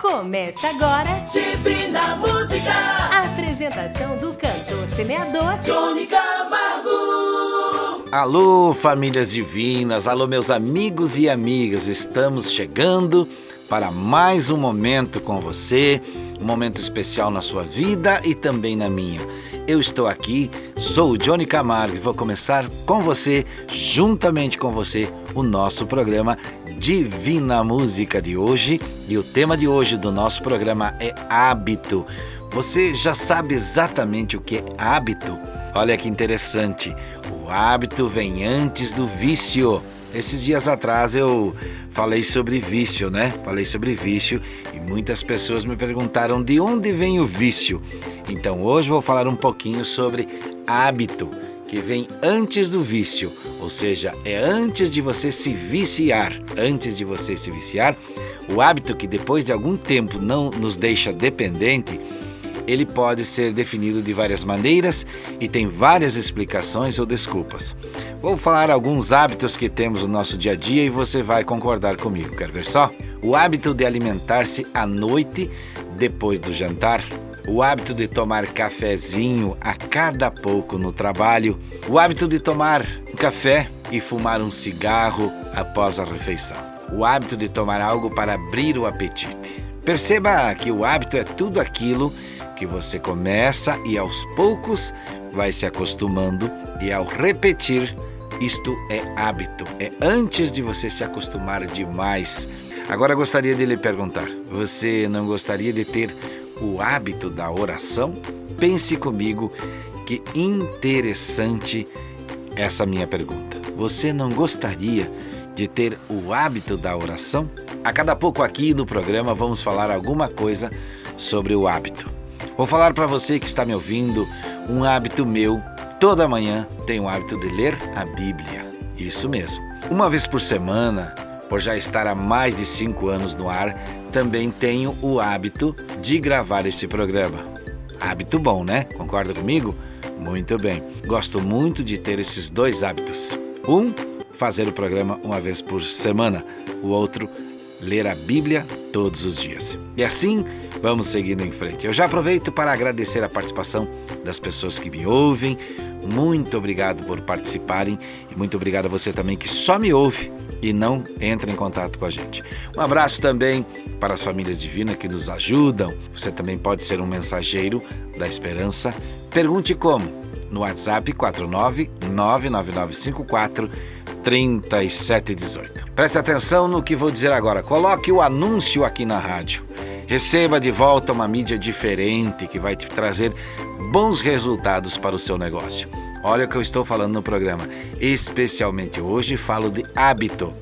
Começa agora Divina Música. a apresentação do cantor semeador Johnny Camargo. Alô, famílias divinas, alô, meus amigos e amigas, estamos chegando para mais um momento com você, um momento especial na sua vida e também na minha. Eu estou aqui, sou o Johnny Camargo e vou começar com você, juntamente com você, o nosso programa Divina Música de hoje. E o tema de hoje do nosso programa é hábito. Você já sabe exatamente o que é hábito? Olha que interessante. O hábito vem antes do vício. Esses dias atrás eu falei sobre vício, né? Falei sobre vício e muitas pessoas me perguntaram de onde vem o vício. Então hoje vou falar um pouquinho sobre hábito, que vem antes do vício, ou seja, é antes de você se viciar. Antes de você se viciar, o hábito que depois de algum tempo não nos deixa dependente ele pode ser definido de várias maneiras e tem várias explicações ou desculpas. Vou falar alguns hábitos que temos no nosso dia a dia e você vai concordar comigo. Quer ver só? O hábito de alimentar-se à noite depois do jantar. O hábito de tomar cafezinho a cada pouco no trabalho. O hábito de tomar um café e fumar um cigarro após a refeição. O hábito de tomar algo para abrir o apetite. Perceba que o hábito é tudo aquilo que você começa e aos poucos vai se acostumando e ao repetir, isto é hábito. É antes de você se acostumar demais. Agora gostaria de lhe perguntar: você não gostaria de ter o hábito da oração? Pense comigo que interessante essa minha pergunta. Você não gostaria de ter o hábito da oração? A cada pouco aqui no programa vamos falar alguma coisa sobre o hábito. Vou falar para você que está me ouvindo um hábito meu. Toda manhã tenho o hábito de ler a Bíblia. Isso mesmo. Uma vez por semana, por já estar há mais de cinco anos no ar, também tenho o hábito de gravar esse programa. Hábito bom, né? Concorda comigo? Muito bem. Gosto muito de ter esses dois hábitos. Um, fazer o programa uma vez por semana. O outro, ler a Bíblia todos os dias. E assim vamos seguindo em frente. Eu já aproveito para agradecer a participação das pessoas que me ouvem. Muito obrigado por participarem e muito obrigado a você também que só me ouve e não entra em contato com a gente. Um abraço também para as famílias divinas que nos ajudam. Você também pode ser um mensageiro da esperança. Pergunte como no WhatsApp 4999954 3718. Preste atenção no que vou dizer agora. Coloque o anúncio aqui na rádio. Receba de volta uma mídia diferente que vai te trazer bons resultados para o seu negócio. Olha o que eu estou falando no programa. Especialmente hoje falo de hábito.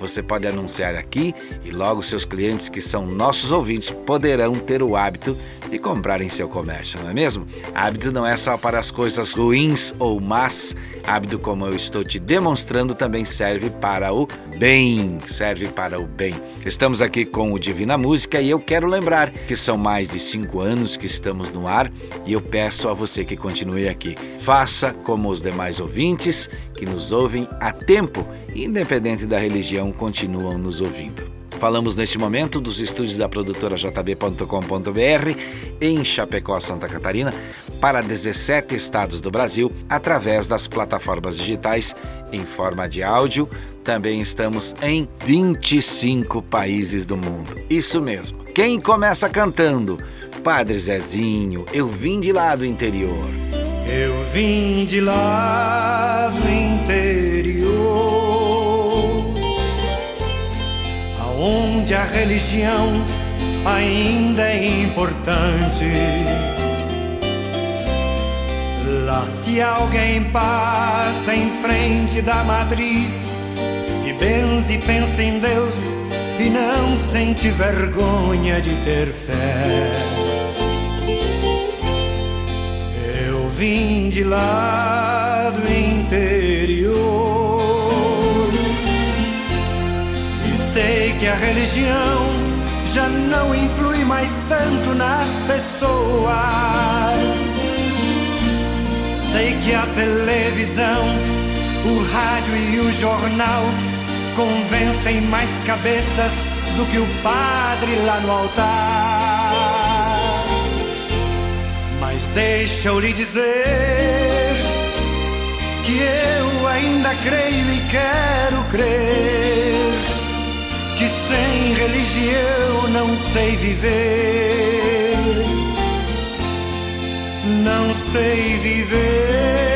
Você pode anunciar aqui e logo seus clientes que são nossos ouvintes poderão ter o hábito de comprar em seu comércio, não é mesmo? Hábito não é só para as coisas ruins ou más. Hábito, como eu estou te demonstrando, também serve para o bem. Serve para o bem. Estamos aqui com o Divina Música e eu quero lembrar que são mais de cinco anos que estamos no ar e eu peço a você que continue aqui. Faça como os demais ouvintes que nos ouvem a tempo independente da religião, continuam nos ouvindo. Falamos neste momento dos estúdios da produtora jb.com.br em Chapecó, Santa Catarina, para 17 estados do Brasil, através das plataformas digitais em forma de áudio. Também estamos em 25 países do mundo. Isso mesmo. Quem começa cantando? Padre Zezinho, eu vim de lá do interior. Eu vim de lá do interior. Onde a religião ainda é importante. Lá, se alguém passa em frente da matriz, se benze e pensa em Deus e não sente vergonha de ter fé. Eu vim de lá do que a religião já não influi mais tanto nas pessoas. Sei que a televisão, o rádio e o jornal convencem mais cabeças do que o padre lá no altar. Mas deixa eu lhe dizer que eu ainda creio e quero crer religião não sei viver. Não sei viver.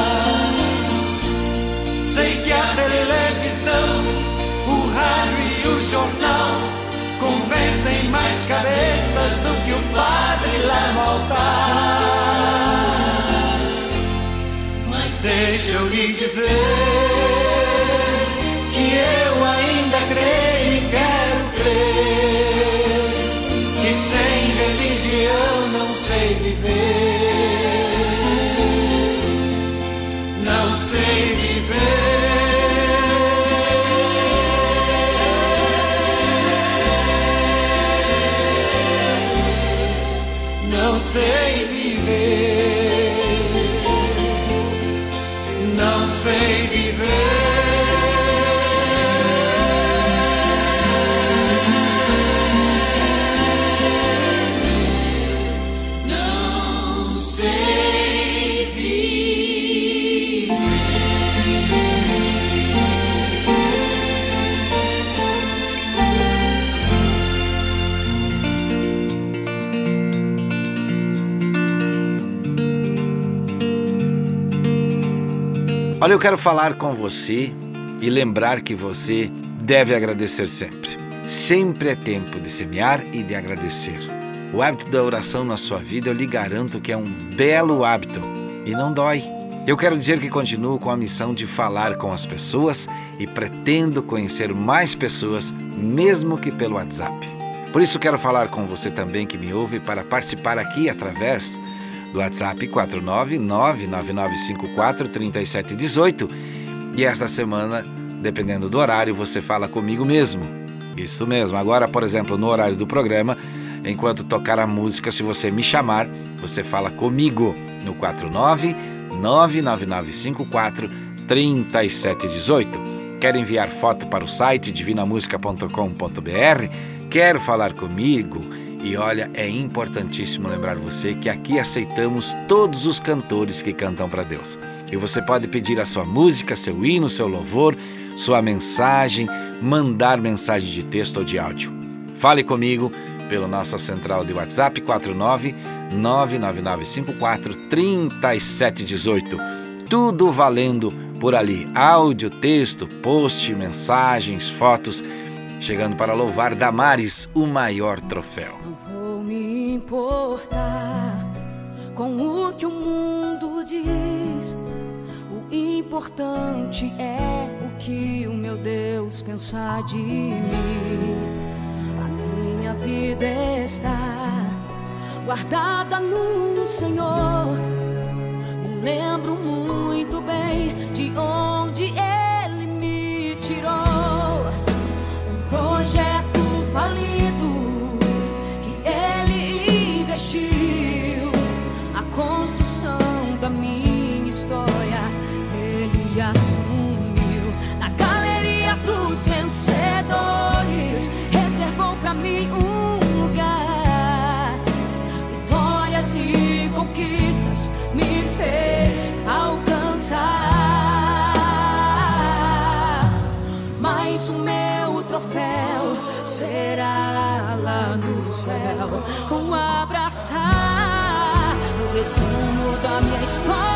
A televisão, o rádio e o jornal convencem mais cabeças do que o padre lá no altar. Mas deixa eu lhe dizer que eu ainda creio e quero crer que sem religião não sei viver. Não sei viver. Sei Olha, eu quero falar com você e lembrar que você deve agradecer sempre. Sempre é tempo de semear e de agradecer. O hábito da oração na sua vida, eu lhe garanto que é um belo hábito e não dói. Eu quero dizer que continuo com a missão de falar com as pessoas e pretendo conhecer mais pessoas, mesmo que pelo WhatsApp. Por isso quero falar com você também que me ouve para participar aqui através do WhatsApp 49999543718 e esta semana, dependendo do horário, você fala comigo mesmo. Isso mesmo. Agora, por exemplo, no horário do programa, enquanto tocar a música, se você me chamar, você fala comigo no 49999543718. Quer enviar foto para o site divinamusica.com.br? Quer falar comigo? E olha, é importantíssimo lembrar você que aqui aceitamos todos os cantores que cantam para Deus. E você pode pedir a sua música, seu hino, seu louvor, sua mensagem, mandar mensagem de texto ou de áudio. Fale comigo pelo nossa central de WhatsApp 49 99954 3718. Tudo valendo por ali. Áudio, texto, post, mensagens, fotos, chegando para louvar Damares, o maior troféu. Importar com o que o mundo diz. O importante é o que o meu Deus pensar de mim. A minha vida está guardada no Senhor. Me lembro muito bem de onde Ele me tirou. Um projeto pra mim um lugar. Vitórias e conquistas me fez alcançar. Mas o meu troféu será lá no céu um abraçar no resumo da minha história.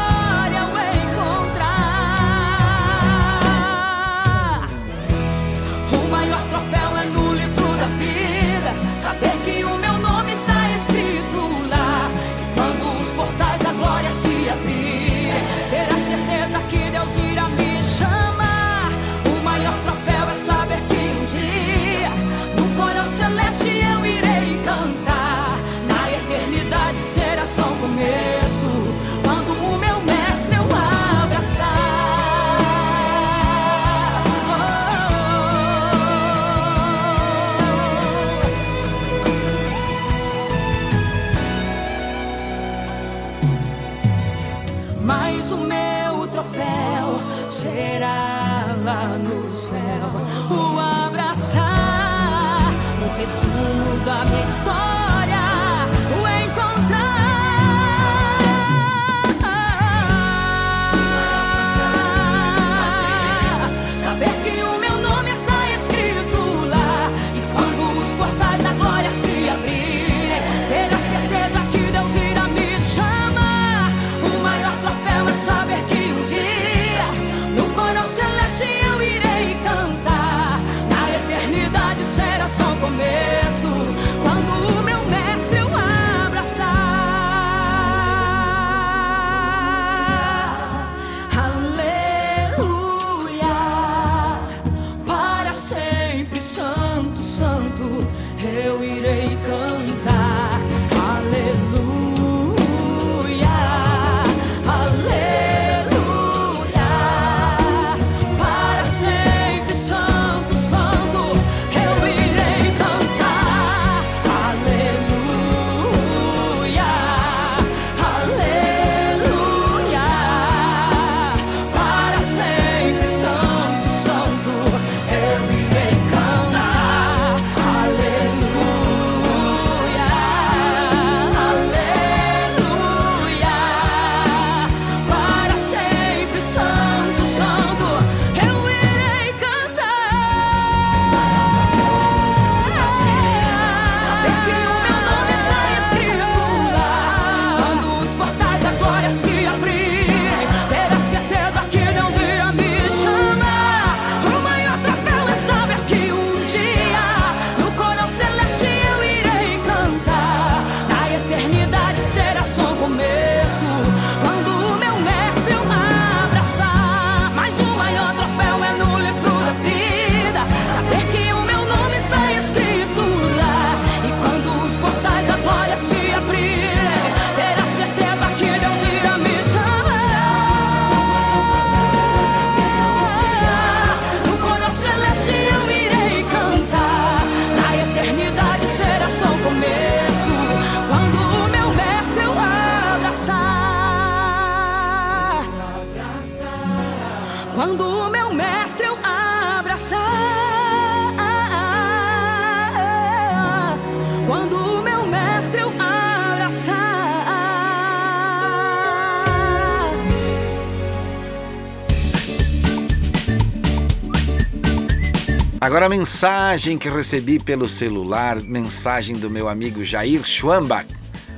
Agora a mensagem que recebi pelo celular, mensagem do meu amigo Jair Schwambach.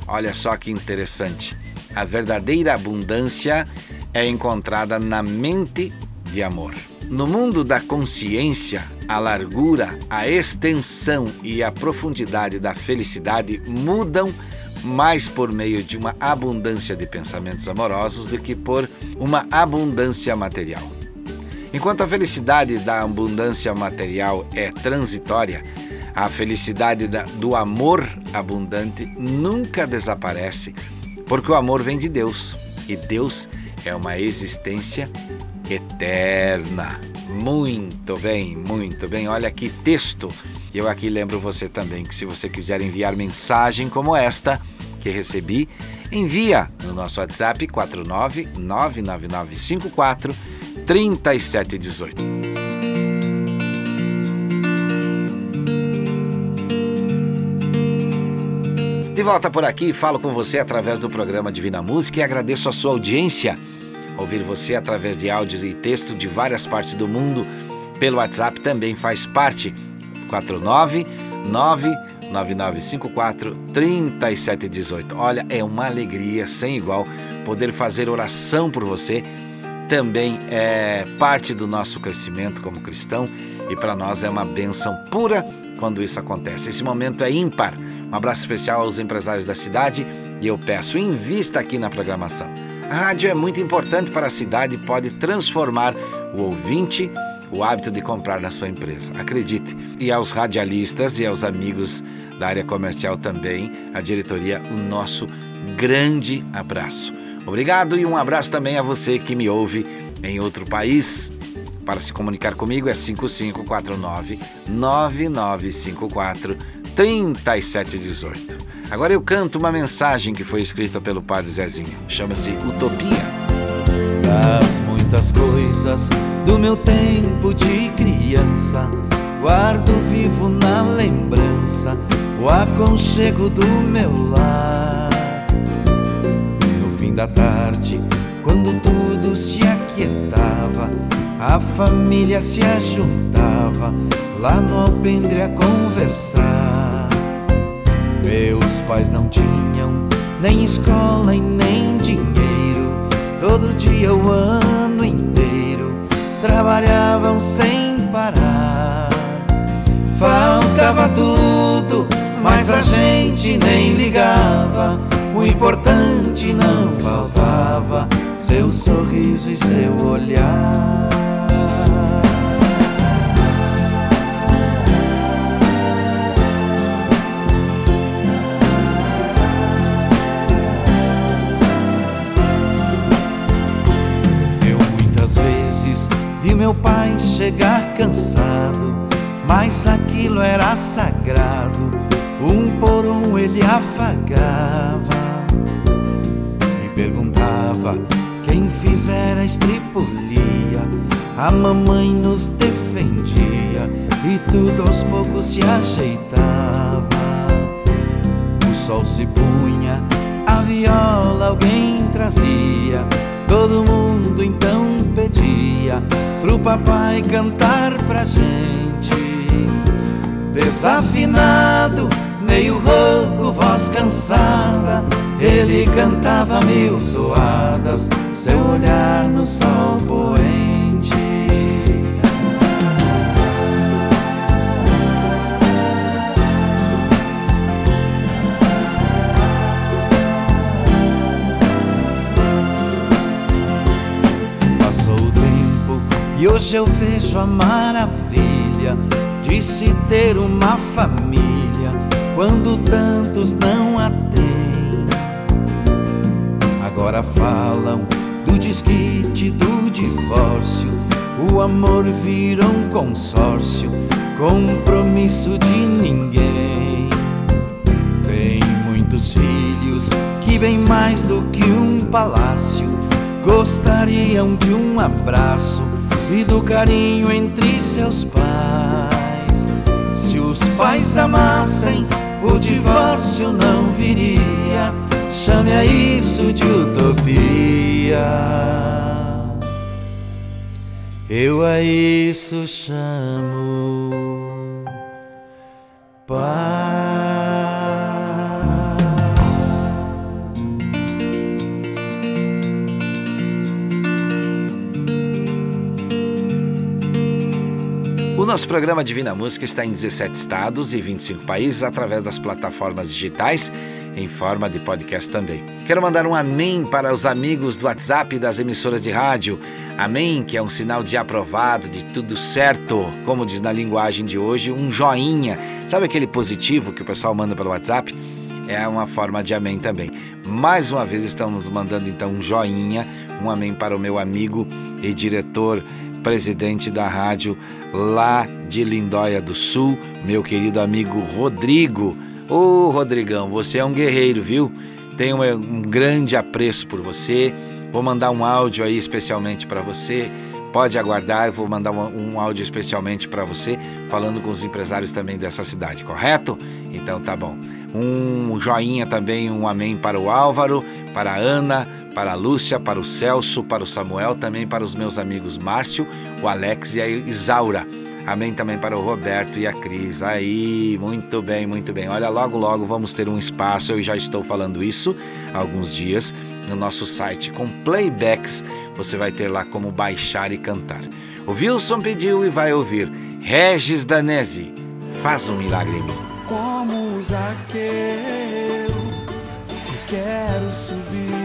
Olha só que interessante. A verdadeira abundância é encontrada na mente de amor. No mundo da consciência, a largura, a extensão e a profundidade da felicidade mudam mais por meio de uma abundância de pensamentos amorosos do que por uma abundância material. Enquanto a felicidade da abundância material é transitória, a felicidade da- do amor abundante nunca desaparece, porque o amor vem de Deus e Deus é uma existência eterna. Muito bem, muito bem. Olha que texto. Eu aqui lembro você também que se você quiser enviar mensagem como esta que recebi, envia no nosso WhatsApp 49 99954 3718. De volta por aqui, falo com você através do programa Divina Música e agradeço a sua audiência. Ouvir você através de áudios e texto de várias partes do mundo pelo WhatsApp também faz parte. 49 9954 3718. Olha, é uma alegria sem igual poder fazer oração por você. Também é parte do nosso crescimento como cristão e para nós é uma benção pura quando isso acontece. Esse momento é ímpar. Um abraço especial aos empresários da cidade e eu peço, invista aqui na programação. A rádio é muito importante para a cidade e pode transformar o ouvinte o hábito de comprar na sua empresa. Acredite. E aos radialistas e aos amigos da área comercial também, a diretoria, o nosso grande abraço. Obrigado e um abraço também a você que me ouve em outro país. Para se comunicar comigo é 5549 9954 3718. Agora eu canto uma mensagem que foi escrita pelo Padre Zezinho. Chama-se Utopia. Das muitas coisas do meu tempo de criança, guardo vivo na lembrança o aconchego do meu lar. Da tarde, quando tudo se aquietava, a família se ajuntava lá no alpendre a conversar. Meus pais não tinham nem escola e nem dinheiro, todo dia o ano inteiro trabalhavam sem parar. Faltava tudo, mas a gente nem ligava. O importante não faltava, seu sorriso e seu olhar. Eu muitas vezes vi meu pai chegar cansado, mas aquilo era sagrado. Um por um ele afagava, quem fizera a estripulia. A mamãe nos defendia e tudo aos poucos se ajeitava. O sol se punha, a viola alguém trazia. Todo mundo então pedia pro papai cantar pra gente. Desafinado, meio rouco, voz cansada, ele cantava mil toadas, seu olhar no sol poente. Passou o tempo e hoje eu vejo a maravilha de se ter uma família quando tantos não a. Agora falam do desquite, do divórcio. O amor vira um consórcio, compromisso de ninguém. Tem muitos filhos que, bem mais do que um palácio, gostariam de um abraço e do carinho entre seus pais. Se os pais amassem, o divórcio não viria. Chame a isso de utopia. Eu a isso chamo paz. Nosso programa Divina Música está em 17 estados e 25 países através das plataformas digitais em forma de podcast também. Quero mandar um amém para os amigos do WhatsApp das emissoras de rádio. Amém, que é um sinal de aprovado, de tudo certo. Como diz na linguagem de hoje, um joinha. Sabe aquele positivo que o pessoal manda pelo WhatsApp? É uma forma de amém também. Mais uma vez estamos mandando então um joinha, um amém para o meu amigo e diretor presidente da rádio lá de Lindóia do Sul, meu querido amigo Rodrigo. Ô Rodrigão, você é um guerreiro, viu? Tenho um grande apreço por você. Vou mandar um áudio aí especialmente para você. Pode aguardar, vou mandar um, um áudio especialmente para você, falando com os empresários também dessa cidade, correto? Então tá bom. Um joinha também, um amém para o Álvaro, para a Ana, para a Lúcia, para o Celso, para o Samuel, também para os meus amigos Márcio, o Alex e a Isaura. Amém também para o Roberto e a Cris. Aí, muito bem, muito bem. Olha, logo, logo vamos ter um espaço. Eu já estou falando isso há alguns dias no nosso site com playbacks. Você vai ter lá como baixar e cantar. O Wilson pediu e vai ouvir. Regis Danese, faz um milagre em mim. Como Zaqueu, eu quero subir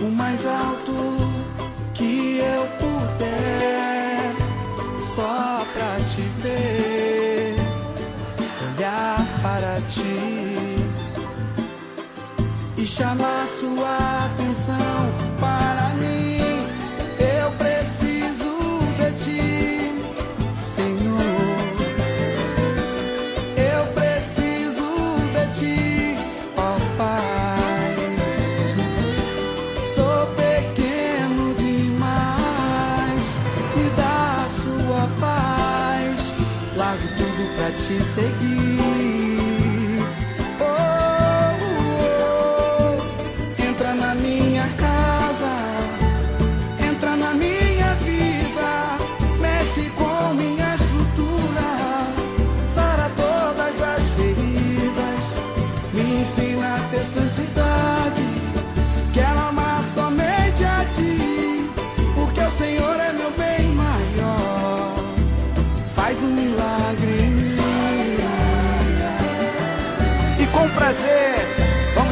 o mais alto que eu puder, só pra te ver, olhar para ti e chamar sua atenção para mim. Te seguir.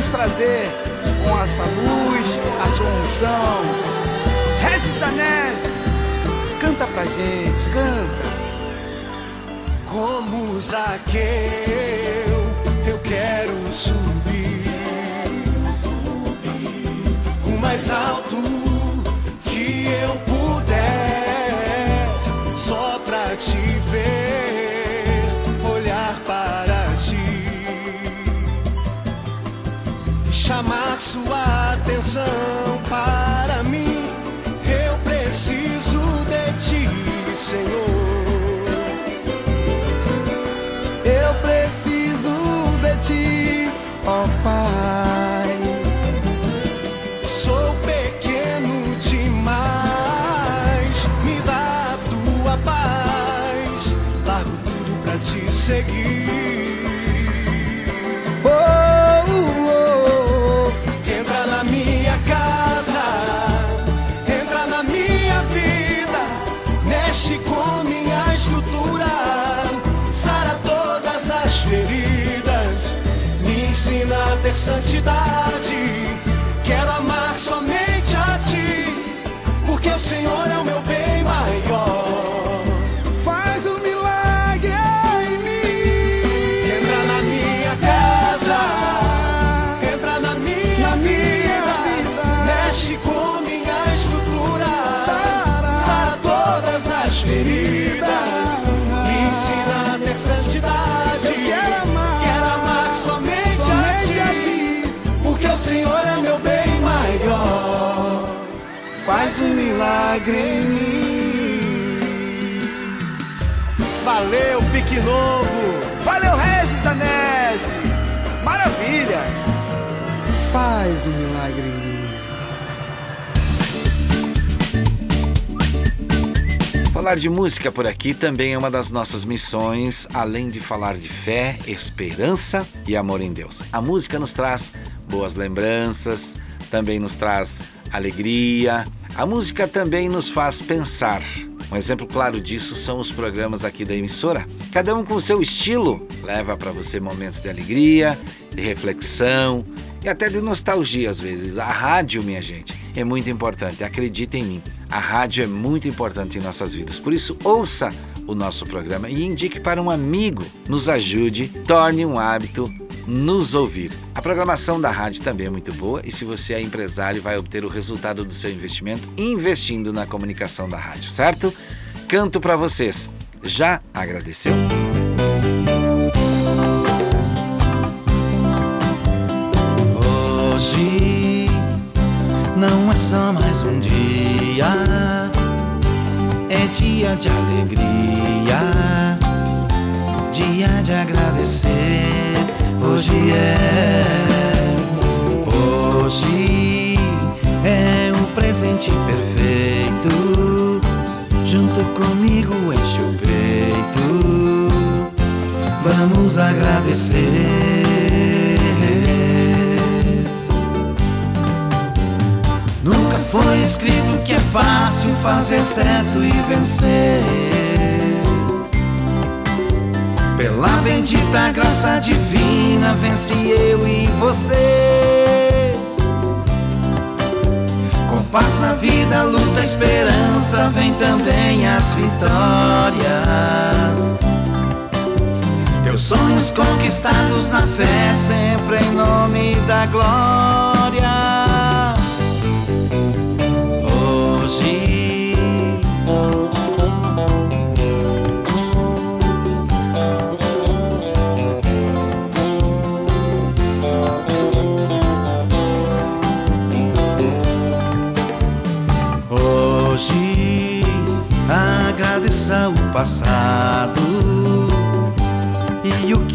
Vamos trazer com essa luz a sua unção. Regis Danese, canta pra gente, canta. Como Zaqueu, eu quero subir o mais alto que eu puder, atenção para mim. Eu preciso de ti, Senhor. Eu preciso de ti, ó Pai. Santidade. Faz um milagre em mim. Valeu, Pique Novo! Valeu, Regis Danese. Maravilha. Faz um milagre em mim. Falar de música por aqui também é uma das nossas missões, além de falar de fé, esperança e amor em Deus. A música nos traz boas lembranças, também nos traz alegria. A música também nos faz pensar. Um exemplo claro disso são os programas aqui da emissora. Cada um com seu estilo leva para você momentos de alegria, de reflexão e até de nostalgia às vezes. A rádio, minha gente, é muito importante, acredita em mim. A rádio é muito importante em nossas vidas. Por isso, ouça o nosso programa e indique para um amigo. Nos ajude, torne um hábito nos ouvir. A programação da rádio também é muito boa e se você é empresário, vai obter o resultado do seu investimento investindo na comunicação da rádio, certo? Canto para vocês. Já agradeceu? Hoje é, o presente perfeito, junto comigo enche o peito. Vamos agradecer. Nunca foi escrito que é fácil fazer certo e vencer. Pela bendita graça divina, vence eu e você. Com paz na vida, luta, esperança, vem também as vitórias. Teus sonhos conquistados na fé, sempre em nome da glória.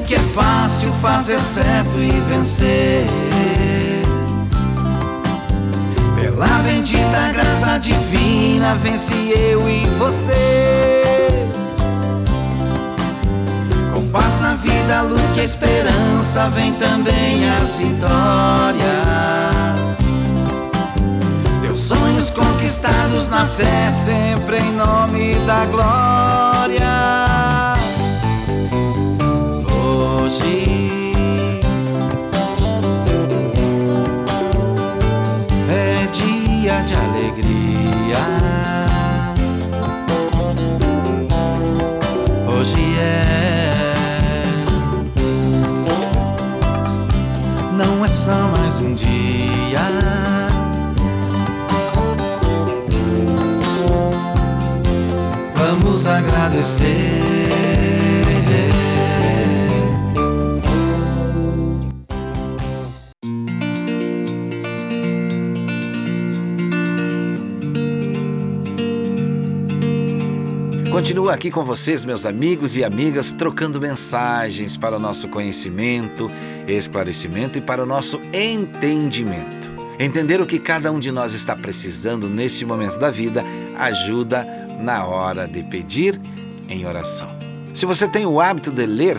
Que é fácil fazer certo e vencer. Pela bendita graça divina, vence eu e você. Com paz na vida, luz e esperança, vem também as vitórias. Teus sonhos conquistados na fé, sempre em nome da glória. Agradecer. Continuo aqui com vocês, meus amigos e amigas, trocando mensagens para o nosso conhecimento, esclarecimento e para o nosso entendimento. Entender o que cada um de nós está precisando nesse momento da vida ajuda na hora de pedir em oração. Se você tem o hábito de ler,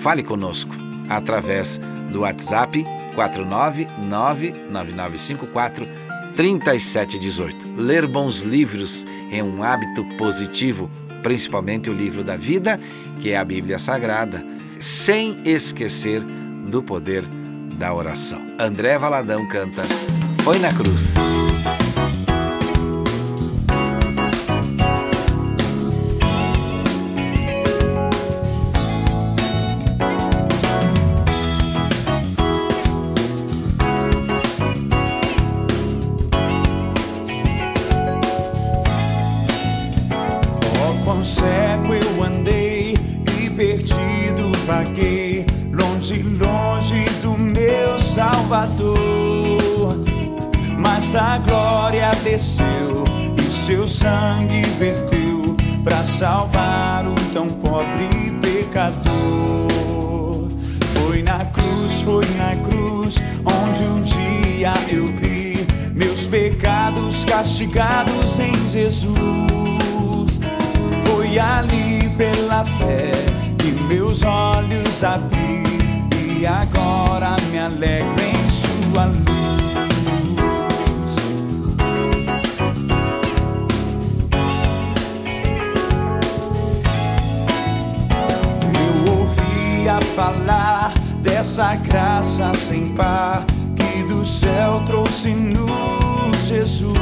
fale conosco através do WhatsApp 4999954 3718. Ler bons livros é um hábito positivo, principalmente o livro da vida, que é a Bíblia Sagrada, sem esquecer do poder da oração. André Valadão canta Foi na Cruz. Da glória desceu e seu sangue verteu para salvar o tão pobre pecador. Foi na cruz, foi na cruz, onde um dia eu vi meus pecados castigados em Jesus. Foi ali pela fé que meus olhos abri e agora me alegro em sua luz. Falar dessa graça sem par que do céu trouxe-nos Jesus.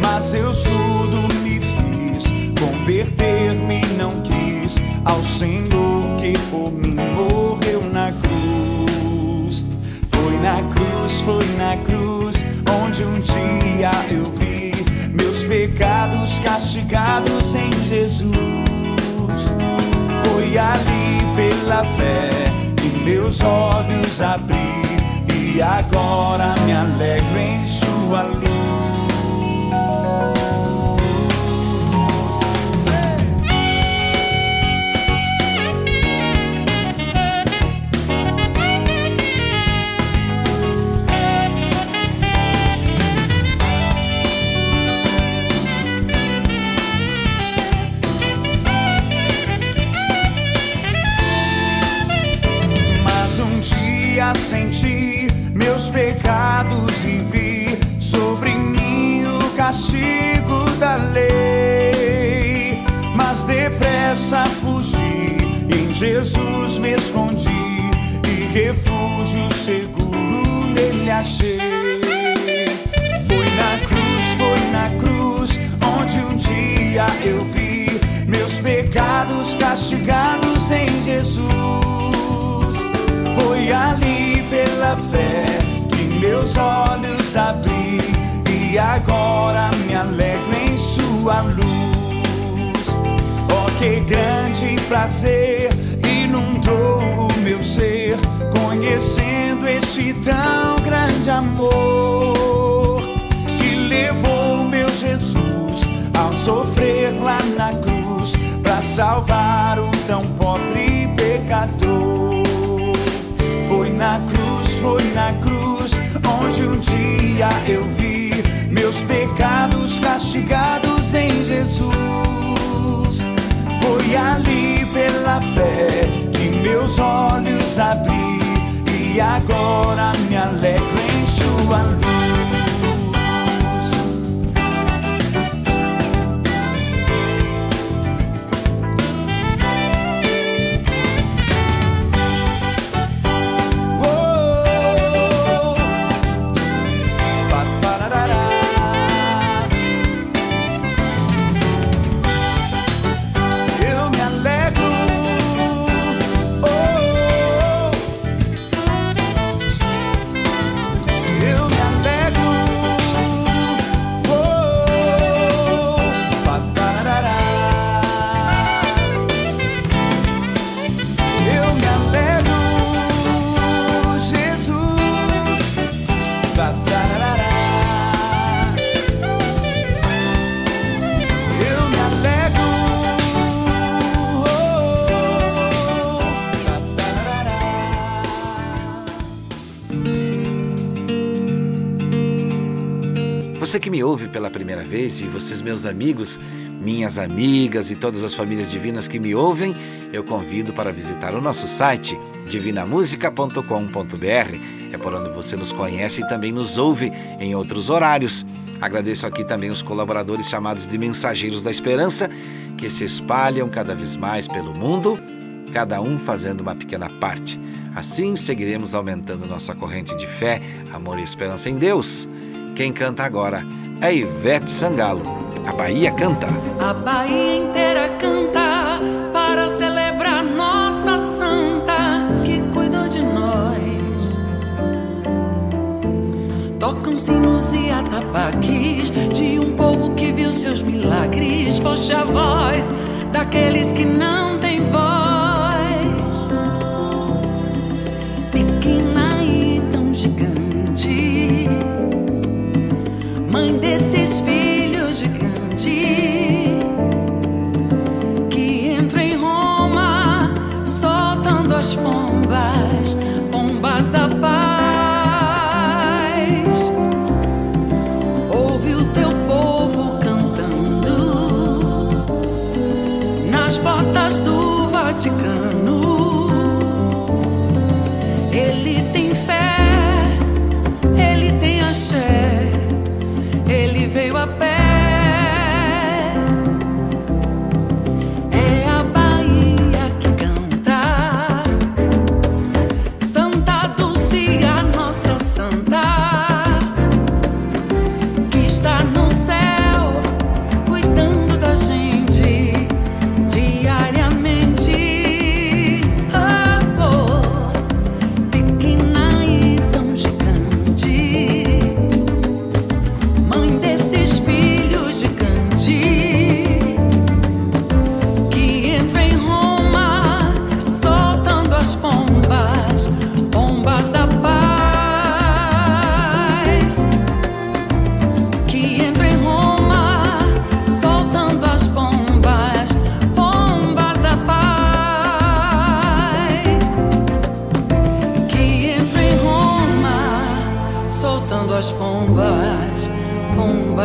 Mas eu surdo me fiz, converter-me não quis ao Senhor que por mim morreu na cruz. Foi na cruz, foi na cruz, onde um dia eu vi meus pecados castigados em Jesus. Foi ali pela fé que meus olhos abri e agora me alegro em sua luz. Prazer inundou o meu ser, conhecendo este tão grande amor que levou meu Jesus ao sofrer lá na cruz para salvar o tão pobre pecador. Foi na cruz, foi na cruz, onde um dia eu vi meus pecados castigados em Jesus. Foi ali fé que meus olhos abri e agora me alegro em sua luz. Primeira vez e vocês, meus amigos, minhas amigas e todas as famílias divinas que me ouvem, eu convido para visitar o nosso site divinamusica.com.br. É por onde você nos conhece e também nos ouve em outros horários. Agradeço aqui também os colaboradores chamados de Mensageiros da Esperança, que se espalham cada vez mais pelo mundo, cada um fazendo uma pequena parte. Assim seguiremos aumentando nossa corrente de fé, amor e esperança em Deus. Quem canta agora é Ivete Sangalo. A Bahia canta. A Bahia inteira canta para celebrar nossa santa que cuidou de nós. Tocam sinos e atabaques de um povo que viu seus milagres. Foste a voz daqueles que não têm voz. Pombas da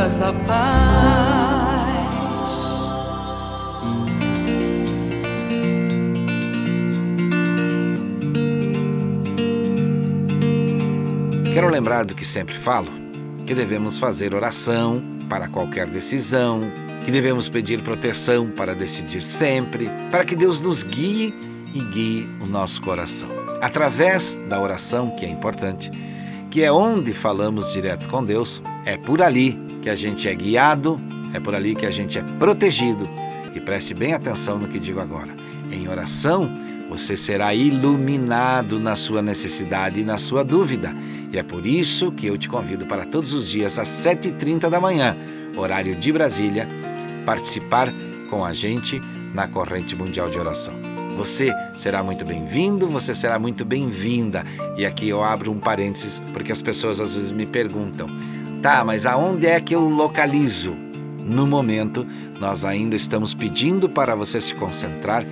traz a paz. Quero lembrar do que sempre falo, que devemos fazer oração para qualquer decisão, que devemos pedir proteção para decidir sempre, para que Deus nos guie e guie o nosso coração. Através da oração, que é importante, que é onde falamos direto com Deus, é por ali que a gente é guiado, é por ali que a gente é protegido. E preste bem atenção no que digo agora. Em oração, você será iluminado na sua necessidade e na sua dúvida. E é por isso que eu te convido para todos os dias às 7h30 da manhã, horário de Brasília, participar com a gente na corrente mundial de oração. Você será muito bem-vindo, você será muito bem-vinda. E aqui eu abro um parênteses, porque as pessoas às vezes me perguntam: tá, mas aonde é que eu localizo? No momento, nós ainda estamos pedindo para você se concentrar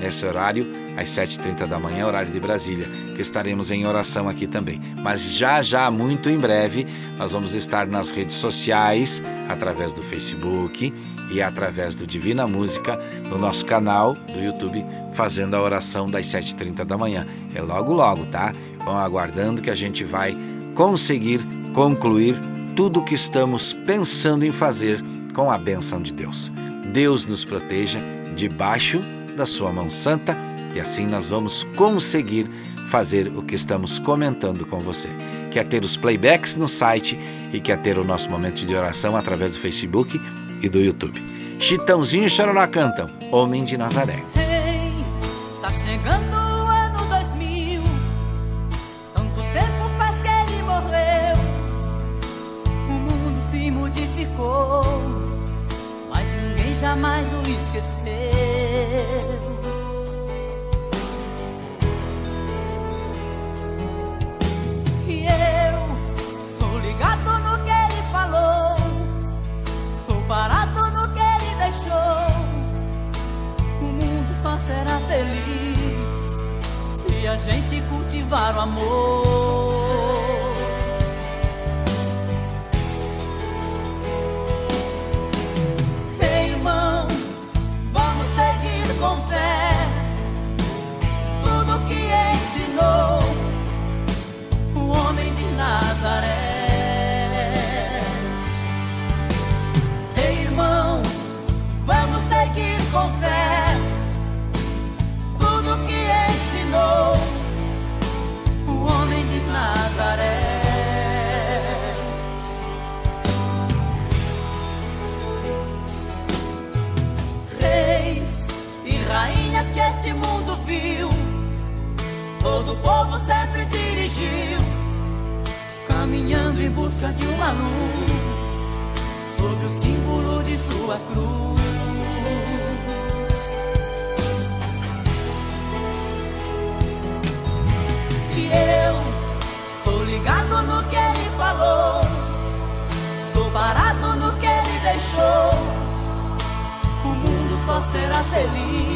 nesse horário, às 7h30 da manhã, horário de Brasília, que estaremos em oração aqui também. Mas já, já, muito em breve, nós vamos estar nas redes sociais, através do Facebook e através do Divina Música, no nosso canal do YouTube, fazendo a oração das 7h30 da manhã. É logo, logo, tá? Vão aguardando que a gente vai conseguir concluir tudo o que estamos pensando em fazer com a bênção de Deus. Deus nos proteja debaixo da sua mão santa e assim nós vamos conseguir fazer o que estamos comentando com você. Quer ter os playbacks no site e quer ter o nosso momento de oração através do Facebook e do YouTube. Chitãozinho e Chororó cantam Homem de Nazaré. Ei, está chegando o ano 2000. Tanto tempo faz que ele morreu. O mundo se modificou, mas ninguém jamais o esqueceu. Será feliz se a gente cultivar o amor. Povo sempre dirigiu, caminhando em busca de uma luz, sob o símbolo de sua cruz. E eu sou ligado no que ele falou, sou parado no que ele deixou. O mundo só será feliz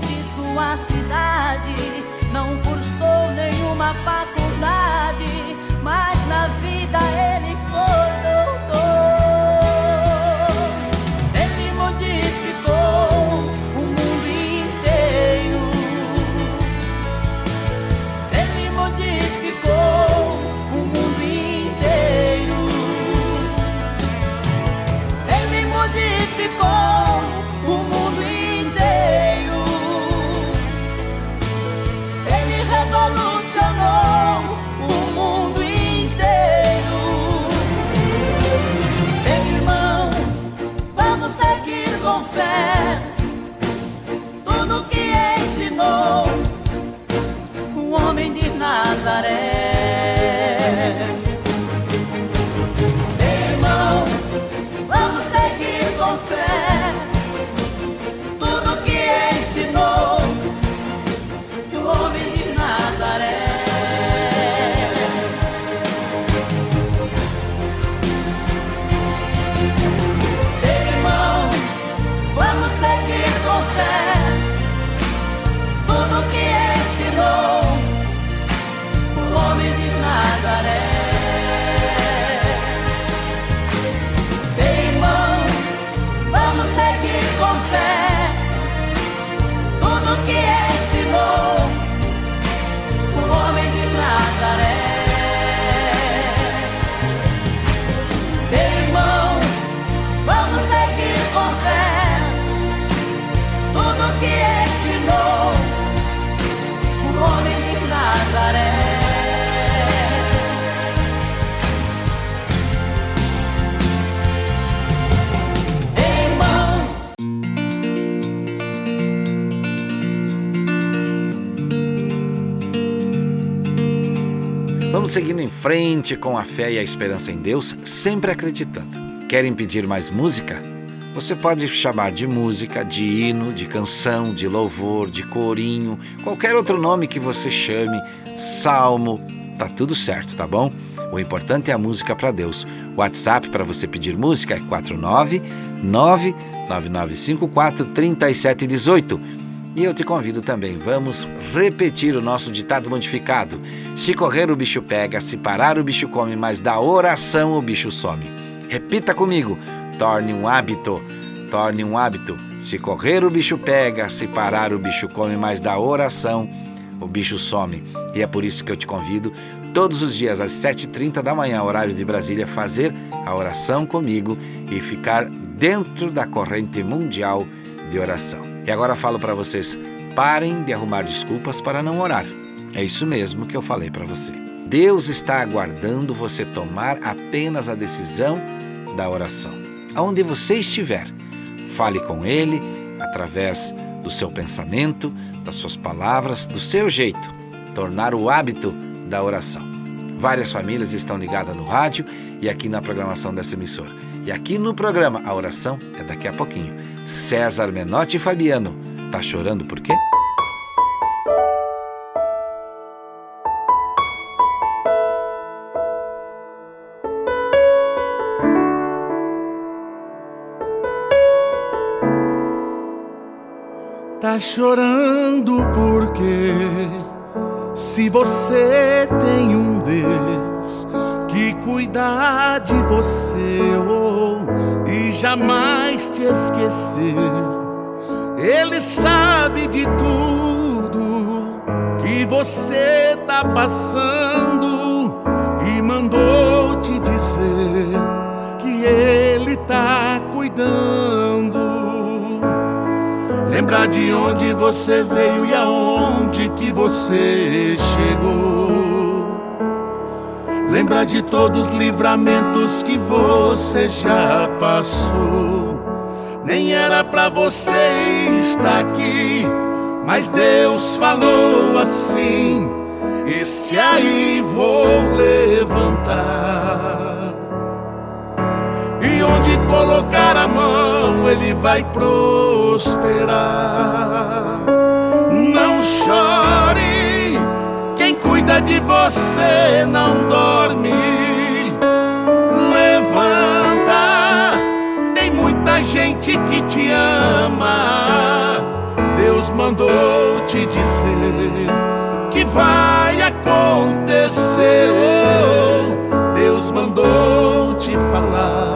de sua cidade. Não cursou nenhuma faculdade, mas na vida Vamos seguindo em frente com a fé e a esperança em Deus, sempre acreditando. Querem pedir mais música? Você pode chamar de música, de hino, de canção, de louvor, de corinho, qualquer outro nome que você chame, salmo, tá tudo certo, tá bom? O importante é a música para Deus. O WhatsApp para você pedir música é 49 99954 3718. E eu te convido também, vamos repetir o nosso ditado modificado. Se correr o bicho pega, se parar o bicho come, mas da oração o bicho some. Repita comigo, torne um hábito, torne um hábito. Se correr o bicho pega, se parar o bicho come, mas da oração o bicho some. E é por isso que eu te convido todos os dias às 7h30 da manhã, horário de Brasília, fazer a oração comigo e ficar dentro da corrente mundial de oração. E agora falo para vocês, parem de arrumar desculpas para não orar. É isso mesmo que eu falei para você. Deus está aguardando você tomar apenas a decisão da oração. Aonde você estiver, fale com Ele através do seu pensamento, das suas palavras, do seu jeito. Tornar o hábito da oração. Várias famílias estão ligadas no rádio e aqui na programação dessa emissora. E aqui no programa, a oração é daqui a pouquinho. César Menotti e Fabiano. Tá chorando por quê? Tá chorando porque se você tem um oh, e jamais te esquecer, Ele sabe de tudo que você tá passando e mandou te dizer que Ele tá cuidando. Lembrar de onde você veio e aonde que você chegou. Lembrar de todos os livramentos que você já passou. Nem era pra você estar aqui, mas Deus falou assim: Esse aí vou levantar. E onde colocar a mão, ele vai prosperar. Não chore, de você não dorme. Levanta, tem muita gente que te ama. Deus mandou te dizer que vai acontecer. Deus mandou te falar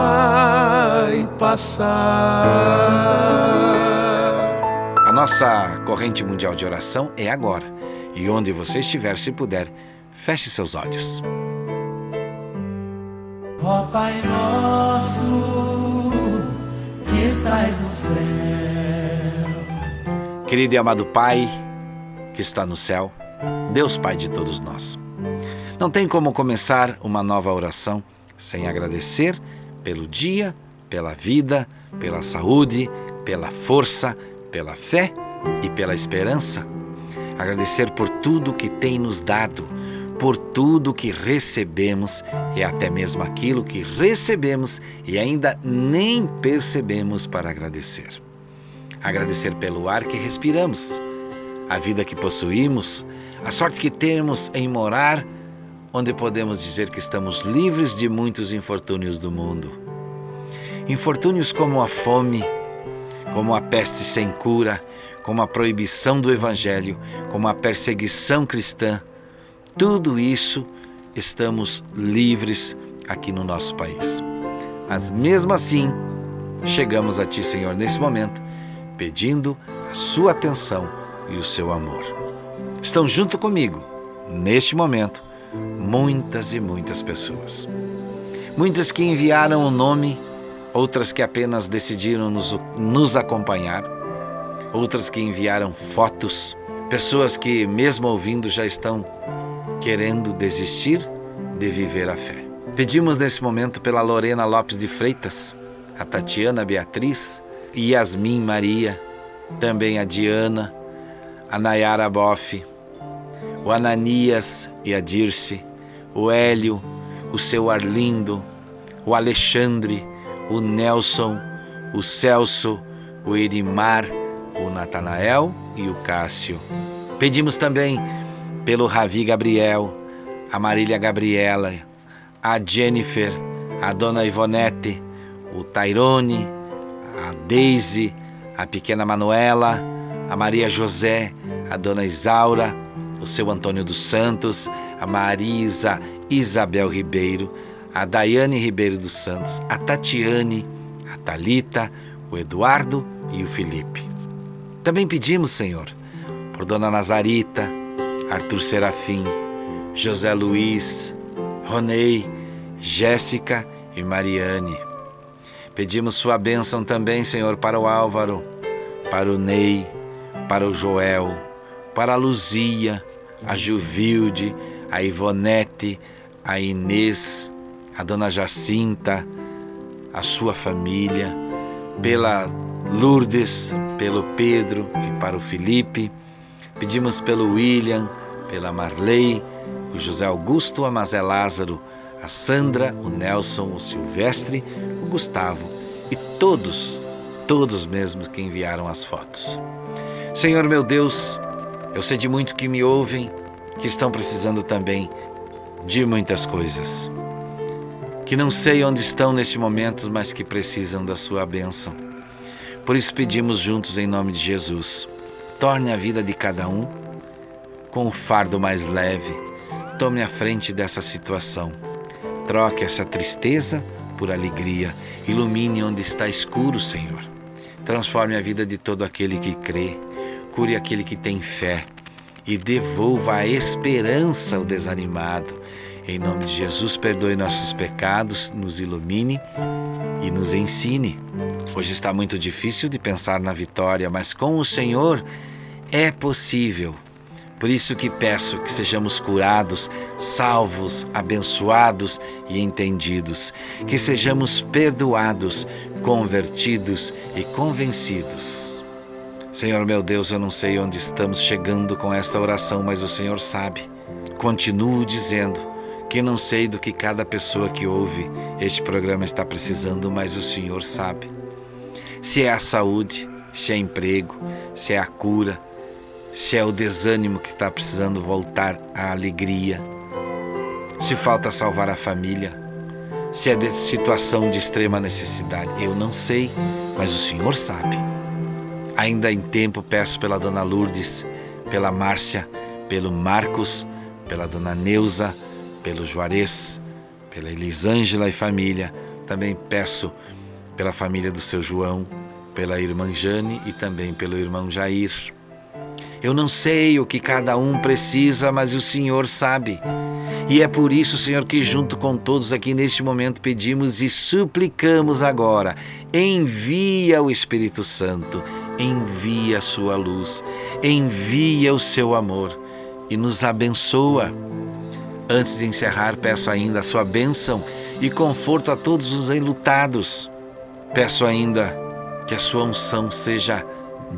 Vai passar. A nossa corrente mundial de oração é agora. E onde você estiver, se puder, feche seus olhos. Ó Pai nosso, que estás no céu. Querido e amado Pai, que está no céu, Deus Pai de todos nós. Não tem como começar uma nova oração sem agradecer pelo dia, pela vida, pela saúde, pela força, pela fé e pela esperança. Agradecer por tudo que tem nos dado, por tudo que recebemos e até mesmo aquilo que recebemos e ainda nem percebemos para agradecer. Agradecer pelo ar que respiramos, a vida que possuímos, a sorte que temos em morar onde podemos dizer que estamos livres de muitos infortúnios do mundo. Infortúnios como a fome, como a peste sem cura, como a proibição do Evangelho, como a perseguição cristã. Tudo isso estamos livres aqui no nosso país. Mas mesmo assim, chegamos a Ti, Senhor, nesse momento, pedindo a Sua atenção e o Seu amor. Estão junto comigo, neste momento, muitas e muitas pessoas. Muitas que enviaram o nome, outras que apenas decidiram nos, nos acompanhar, outras que enviaram fotos, pessoas que, mesmo ouvindo, já estão querendo desistir de viver a fé. Pedimos nesse momento pela Lorena Lopes de Freitas, a Tatiana Beatriz, Yasmin Maria, também a Diana, a Nayara Boff, o Ananias e a Dirce, o Hélio, o seu Arlindo, o Alexandre, o Nelson, o Celso, o Erimar, o Natanael e o Cássio. Pedimos também pelo Ravi Gabriel, a Marília Gabriela, a Jennifer, a Dona Ivonete, o Tairone, a Daisy, a pequena Manuela, a Maria José, a Dona Isaura, o seu Antônio dos Santos, a Marisa Isabel Ribeiro, a Daiane Ribeiro dos Santos, a Tatiane, a Talita, o Eduardo e o Felipe. Também pedimos, Senhor, por Dona Nazarita, Arthur Serafim, José Luiz, Ronei, Jéssica e Mariane. Pedimos sua bênção também, Senhor, para o Álvaro, para o Ney, para o Joel, para a Luzia, a Juvilde, a Ivonete, a Inês, a Dona Jacinta, a sua família, pela Lourdes, pelo Pedro e para o Felipe. Pedimos pelo William, pela Marley, o José Augusto, a Mazé Lázaro, a Sandra, o Nelson, o Silvestre, o Gustavo e todos, todos mesmos que enviaram as fotos. Senhor meu Deus, eu sei de muito que me ouvem, que estão precisando também de muitas coisas. Que não sei onde estão neste momento, mas que precisam da sua bênção. Por isso pedimos juntos em nome de Jesus. Torne a vida de cada um com o fardo mais leve. Tome a frente dessa situação. Troque essa tristeza por alegria. Ilumine onde está escuro, Senhor. Transforme a vida de todo aquele que crê cure aquele que tem fé e devolva a esperança ao desanimado. Em nome de Jesus, perdoe nossos pecados, nos ilumine e nos ensine. Hoje está muito difícil de pensar na vitória, mas com o Senhor é possível. Por isso que peço que sejamos curados, salvos, abençoados e entendidos, que sejamos perdoados, convertidos e convencidos. Senhor meu Deus, eu não sei onde estamos chegando com esta oração, mas o Senhor sabe. Continuo dizendo que não sei do que cada pessoa que ouve este programa está precisando, mas o Senhor sabe. Se é a saúde, se é emprego, se é a cura, se é o desânimo que está precisando voltar à alegria, se falta salvar a família, se é de situação de extrema necessidade. Eu não sei, mas o Senhor sabe. Ainda em tempo peço pela dona Lourdes, pela Márcia, pelo Marcos, pela dona Neuza, pelo Juarez, pela Elisângela e família. Também peço pela família do seu João, pela irmã Jane e também pelo irmão Jair. Eu não sei o que cada um precisa, mas o Senhor sabe. E é por isso, Senhor, que junto com todos aqui neste momento pedimos e suplicamos agora: envia o Espírito Santo, envia a sua luz, envia o seu amor e nos abençoa. Antes de encerrar, peço ainda a sua bênção e conforto a todos os enlutados. Peço ainda que a sua unção seja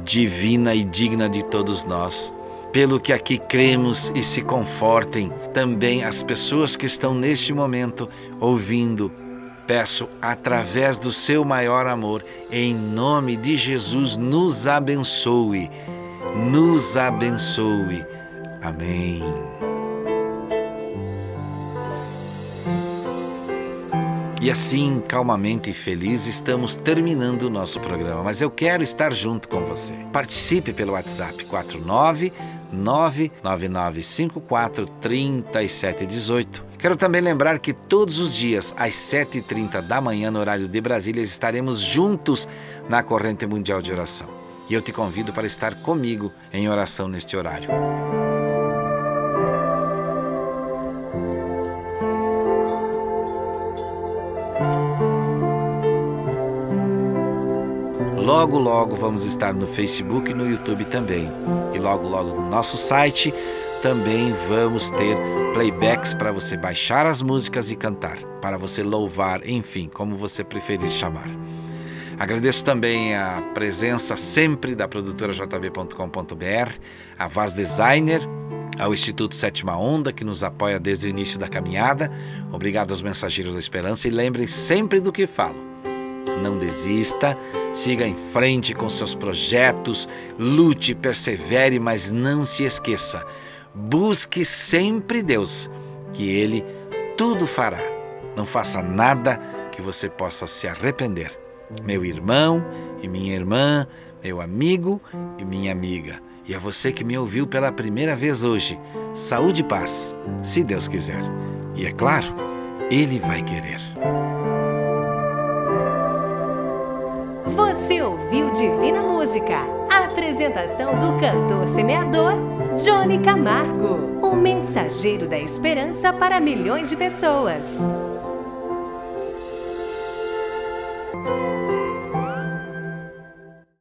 divina e digna de todos nós. Pelo que aqui cremos e se confortem também as pessoas que estão neste momento ouvindo. Peço, através do seu maior amor, em nome de Jesus, nos abençoe. Nos abençoe. Amém. E assim, calmamente e feliz, estamos terminando o nosso programa. Mas eu quero estar junto com você. Participe pelo WhatsApp 49 99954 3718. Quero também lembrar que todos os dias, às 7h30 da manhã, no horário de Brasília, estaremos juntos na corrente mundial de oração. E eu te convido para estar comigo em oração neste horário. Logo, logo vamos estar no Facebook e no YouTube também. E logo, logo no nosso site também vamos ter playbacks para você baixar as músicas e cantar, para você louvar, enfim, como você preferir chamar. Agradeço também a presença sempre da produtora jb.com.br, a Vaz Designer, ao Instituto Sétima Onda, que nos apoia desde o início da caminhada. Obrigado aos mensageiros da esperança e lembrem sempre do que falo. Não desista, siga em frente com seus projetos, lute, persevere, mas não se esqueça. Busque sempre Deus, que Ele tudo fará. Não faça nada que você possa se arrepender. Meu irmão e minha irmã, meu amigo e minha amiga. E a você que me ouviu pela primeira vez hoje, saúde e paz, se Deus quiser. E é claro, Ele vai querer. Você ouviu Divina Música, a apresentação do cantor semeador Johnny Camargo, o mensageiro da esperança para milhões de pessoas.